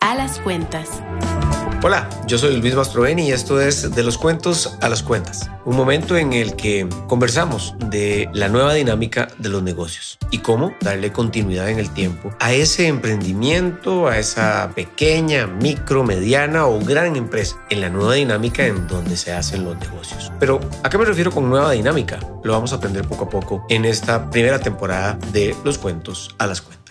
a las cuentas. Hola, yo soy Luis Mastrobeni y esto es De los cuentos a las cuentas, un momento en el que conversamos de la nueva dinámica de los negocios y cómo darle continuidad en el tiempo a ese emprendimiento, a esa pequeña, micro, mediana o gran empresa en la nueva dinámica en donde se hacen los negocios. Pero, ¿a qué me refiero con nueva dinámica? Lo vamos a aprender poco a poco en esta primera temporada de Los cuentos a las cuentas.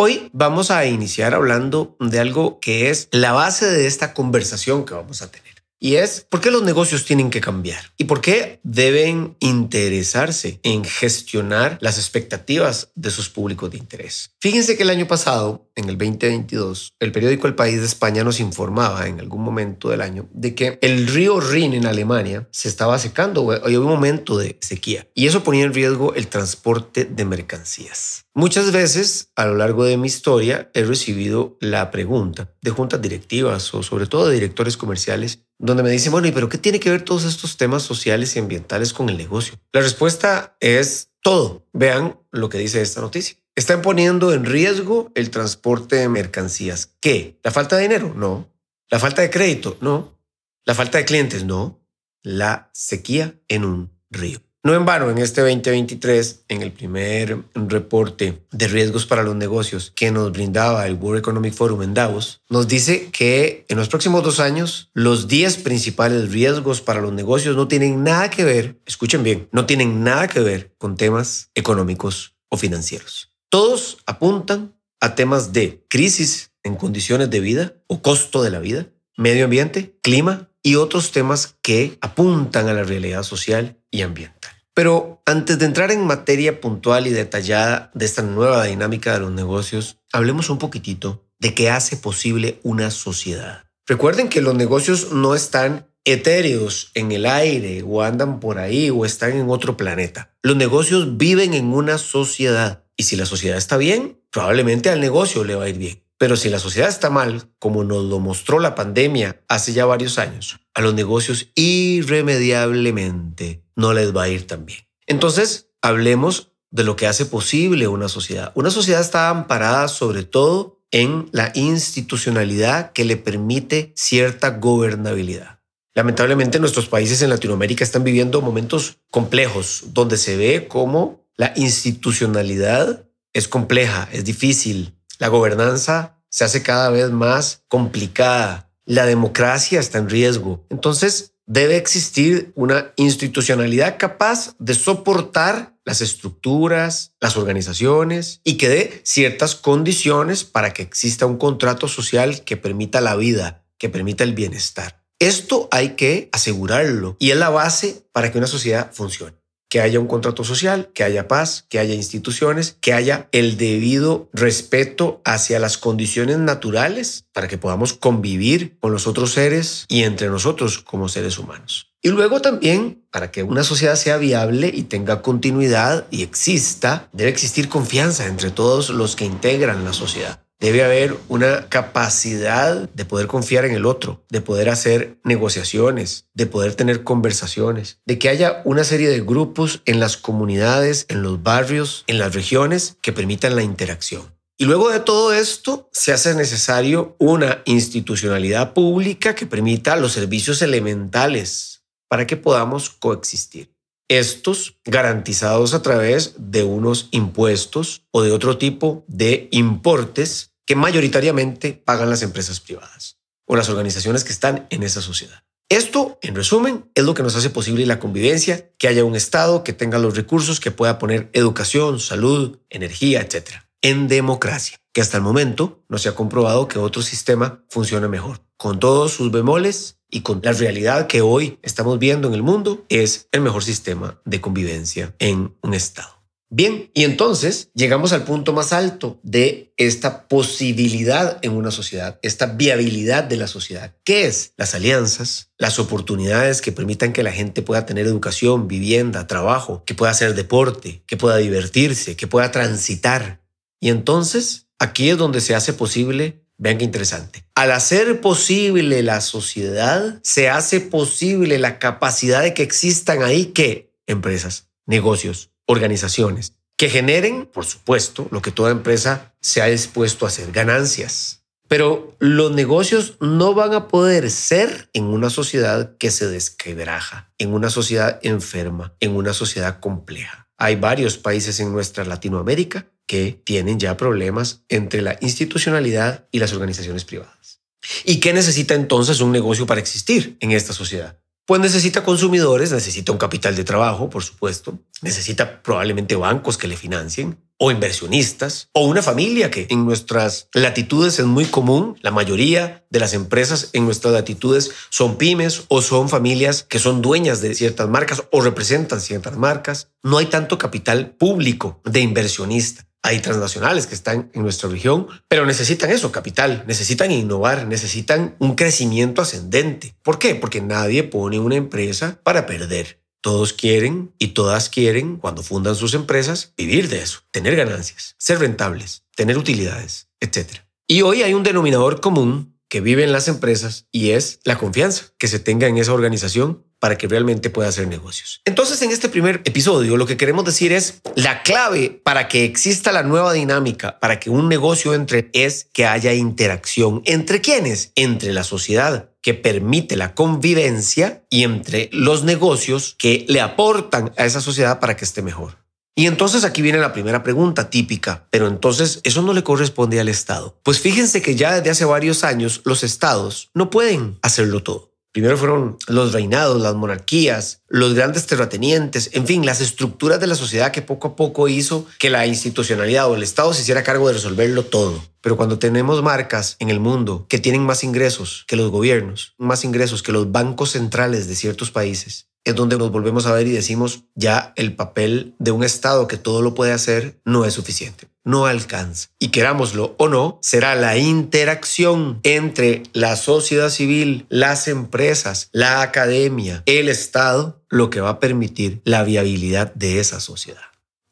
Hoy vamos a iniciar hablando de algo que es la base de esta conversación que vamos a tener. Y es por qué los negocios tienen que cambiar y por qué deben interesarse en gestionar las expectativas de sus públicos de interés. Fíjense que el año pasado, en el 2022, el periódico El País de España nos informaba en algún momento del año de que el río Rin en Alemania se estaba secando, había un momento de sequía y eso ponía en riesgo el transporte de mercancías. Muchas veces a lo largo de mi historia he recibido la pregunta de juntas directivas o sobre todo de directores comerciales donde me dicen, bueno, ¿y pero qué tiene que ver todos estos temas sociales y ambientales con el negocio? La respuesta es todo. Vean lo que dice esta noticia. Están poniendo en riesgo el transporte de mercancías. ¿Qué? ¿La falta de dinero? No. ¿La falta de crédito? No. ¿La falta de clientes? No. La sequía en un río. No en vano, en este 2023, en el primer reporte de riesgos para los negocios que nos brindaba el World Economic Forum en Davos, nos dice que en los próximos dos años los 10 principales riesgos para los negocios no tienen nada que ver, escuchen bien, no tienen nada que ver con temas económicos o financieros. Todos apuntan a temas de crisis en condiciones de vida o costo de la vida, medio ambiente, clima y otros temas que apuntan a la realidad social y ambiental. Pero antes de entrar en materia puntual y detallada de esta nueva dinámica de los negocios, hablemos un poquitito de qué hace posible una sociedad. Recuerden que los negocios no están etéreos en el aire o andan por ahí o están en otro planeta. Los negocios viven en una sociedad y si la sociedad está bien, probablemente al negocio le va a ir bien. Pero si la sociedad está mal, como nos lo mostró la pandemia hace ya varios años, a los negocios irremediablemente no les va a ir tan bien. Entonces, hablemos de lo que hace posible una sociedad. Una sociedad está amparada sobre todo en la institucionalidad que le permite cierta gobernabilidad. Lamentablemente nuestros países en Latinoamérica están viviendo momentos complejos donde se ve cómo la institucionalidad es compleja, es difícil, la gobernanza se hace cada vez más complicada. La democracia está en riesgo. Entonces, debe existir una institucionalidad capaz de soportar las estructuras, las organizaciones y que dé ciertas condiciones para que exista un contrato social que permita la vida, que permita el bienestar. Esto hay que asegurarlo y es la base para que una sociedad funcione que haya un contrato social, que haya paz, que haya instituciones, que haya el debido respeto hacia las condiciones naturales para que podamos convivir con los otros seres y entre nosotros como seres humanos. Y luego también, para que una sociedad sea viable y tenga continuidad y exista, debe existir confianza entre todos los que integran la sociedad. Debe haber una capacidad de poder confiar en el otro, de poder hacer negociaciones, de poder tener conversaciones, de que haya una serie de grupos en las comunidades, en los barrios, en las regiones que permitan la interacción. Y luego de todo esto, se hace necesario una institucionalidad pública que permita los servicios elementales para que podamos coexistir estos garantizados a través de unos impuestos o de otro tipo de importes que mayoritariamente pagan las empresas privadas o las organizaciones que están en esa sociedad. Esto, en resumen, es lo que nos hace posible la convivencia, que haya un Estado que tenga los recursos que pueda poner educación, salud, energía, etc. En democracia, que hasta el momento no se ha comprobado que otro sistema funcione mejor. Con todos sus bemoles, y con la realidad que hoy estamos viendo en el mundo, es el mejor sistema de convivencia en un Estado. Bien, y entonces llegamos al punto más alto de esta posibilidad en una sociedad, esta viabilidad de la sociedad, que es las alianzas, las oportunidades que permitan que la gente pueda tener educación, vivienda, trabajo, que pueda hacer deporte, que pueda divertirse, que pueda transitar. Y entonces aquí es donde se hace posible Vean qué interesante. Al hacer posible la sociedad, se hace posible la capacidad de que existan ahí que empresas, negocios, organizaciones que generen, por supuesto, lo que toda empresa se ha dispuesto a hacer, ganancias. Pero los negocios no van a poder ser en una sociedad que se desquebraja, en una sociedad enferma, en una sociedad compleja. Hay varios países en nuestra Latinoamérica que tienen ya problemas entre la institucionalidad y las organizaciones privadas. ¿Y qué necesita entonces un negocio para existir en esta sociedad? Pues necesita consumidores, necesita un capital de trabajo, por supuesto, necesita probablemente bancos que le financien, o inversionistas, o una familia que en nuestras latitudes es muy común. La mayoría de las empresas en nuestras latitudes son pymes o son familias que son dueñas de ciertas marcas o representan ciertas marcas. No hay tanto capital público de inversionista. Hay transnacionales que están en nuestra región, pero necesitan eso, capital, necesitan innovar, necesitan un crecimiento ascendente. ¿Por qué? Porque nadie pone una empresa para perder. Todos quieren y todas quieren, cuando fundan sus empresas, vivir de eso, tener ganancias, ser rentables, tener utilidades, etc. Y hoy hay un denominador común que vive en las empresas y es la confianza que se tenga en esa organización para que realmente pueda hacer negocios. Entonces, en este primer episodio, lo que queremos decir es la clave para que exista la nueva dinámica, para que un negocio entre, es que haya interacción. ¿Entre quiénes? Entre la sociedad que permite la convivencia y entre los negocios que le aportan a esa sociedad para que esté mejor. Y entonces aquí viene la primera pregunta típica, pero entonces eso no le corresponde al Estado. Pues fíjense que ya desde hace varios años los estados no pueden hacerlo todo. Primero fueron los reinados, las monarquías, los grandes terratenientes, en fin, las estructuras de la sociedad que poco a poco hizo que la institucionalidad o el Estado se hiciera cargo de resolverlo todo. Pero cuando tenemos marcas en el mundo que tienen más ingresos que los gobiernos, más ingresos que los bancos centrales de ciertos países, es donde nos volvemos a ver y decimos ya el papel de un Estado que todo lo puede hacer no es suficiente, no alcanza. Y querámoslo o no, será la interacción entre la sociedad civil, las empresas, la academia, el Estado, lo que va a permitir la viabilidad de esa sociedad.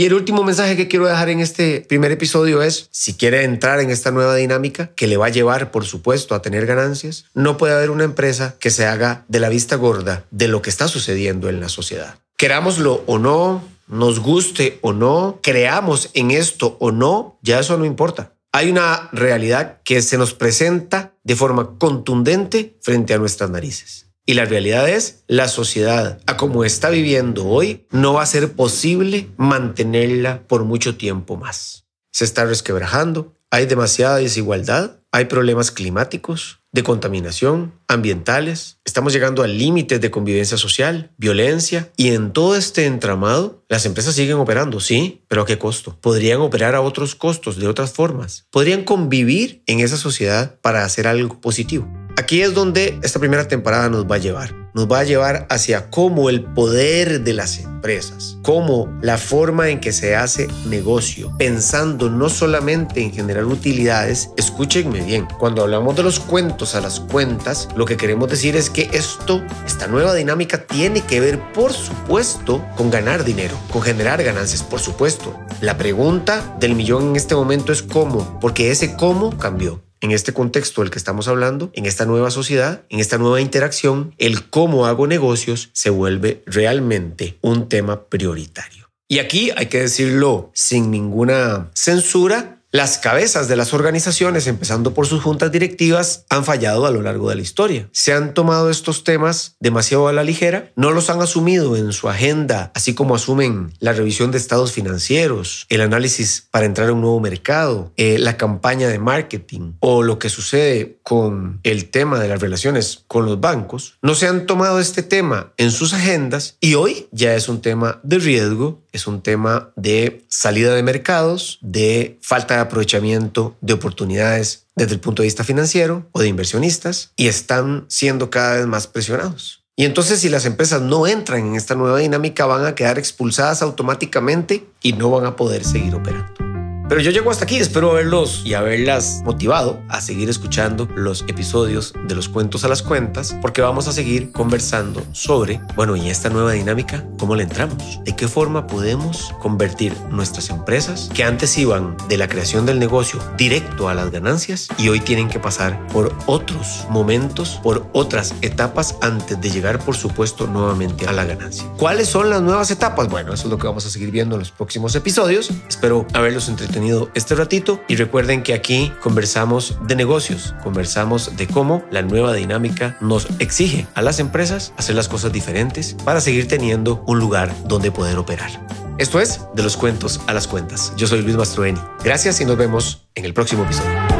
Y el último mensaje que quiero dejar en este primer episodio es, si quiere entrar en esta nueva dinámica que le va a llevar, por supuesto, a tener ganancias, no puede haber una empresa que se haga de la vista gorda de lo que está sucediendo en la sociedad. Querámoslo o no, nos guste o no, creamos en esto o no, ya eso no importa. Hay una realidad que se nos presenta de forma contundente frente a nuestras narices. Y la realidad es, la sociedad, a como está viviendo hoy, no va a ser posible mantenerla por mucho tiempo más. Se está resquebrajando, hay demasiada desigualdad, hay problemas climáticos, de contaminación, ambientales, estamos llegando al límite de convivencia social, violencia y en todo este entramado las empresas siguen operando, sí, pero ¿a qué costo? Podrían operar a otros costos, de otras formas. Podrían convivir en esa sociedad para hacer algo positivo. Aquí es donde esta primera temporada nos va a llevar. Nos va a llevar hacia cómo el poder de las empresas, cómo la forma en que se hace negocio, pensando no solamente en generar utilidades, escúchenme bien, cuando hablamos de los cuentos a las cuentas, lo que queremos decir es que esto, esta nueva dinámica tiene que ver, por supuesto, con ganar dinero, con generar ganancias, por supuesto. La pregunta del millón en este momento es cómo, porque ese cómo cambió en este contexto del que estamos hablando, en esta nueva sociedad, en esta nueva interacción, el cómo hago negocios se vuelve realmente un tema prioritario. Y aquí hay que decirlo sin ninguna censura, las cabezas de las organizaciones, empezando por sus juntas directivas, han fallado a lo largo de la historia. Se han tomado estos temas demasiado a la ligera, no los han asumido en su agenda, así como asumen la revisión de estados financieros, el análisis para entrar a un nuevo mercado, eh, la campaña de marketing o lo que sucede con el tema de las relaciones con los bancos. No se han tomado este tema en sus agendas y hoy ya es un tema de riesgo, es un tema de salida de mercados, de falta de aprovechamiento de oportunidades desde el punto de vista financiero o de inversionistas y están siendo cada vez más presionados. Y entonces si las empresas no entran en esta nueva dinámica van a quedar expulsadas automáticamente y no van a poder seguir operando. Pero yo llego hasta aquí, espero verlos y haberlas motivado a seguir escuchando los episodios de los cuentos a las cuentas, porque vamos a seguir conversando sobre, bueno, y esta nueva dinámica, ¿cómo le entramos? ¿De qué forma podemos convertir nuestras empresas que antes iban de la creación del negocio directo a las ganancias y hoy tienen que pasar por otros momentos, por otras etapas antes de llegar, por supuesto, nuevamente a la ganancia? ¿Cuáles son las nuevas etapas? Bueno, eso es lo que vamos a seguir viendo en los próximos episodios. Espero haberlos entretenido este ratito y recuerden que aquí conversamos de negocios, conversamos de cómo la nueva dinámica nos exige a las empresas hacer las cosas diferentes para seguir teniendo un lugar donde poder operar. Esto es De los cuentos a las cuentas. Yo soy Luis Mastroeni. Gracias y nos vemos en el próximo episodio.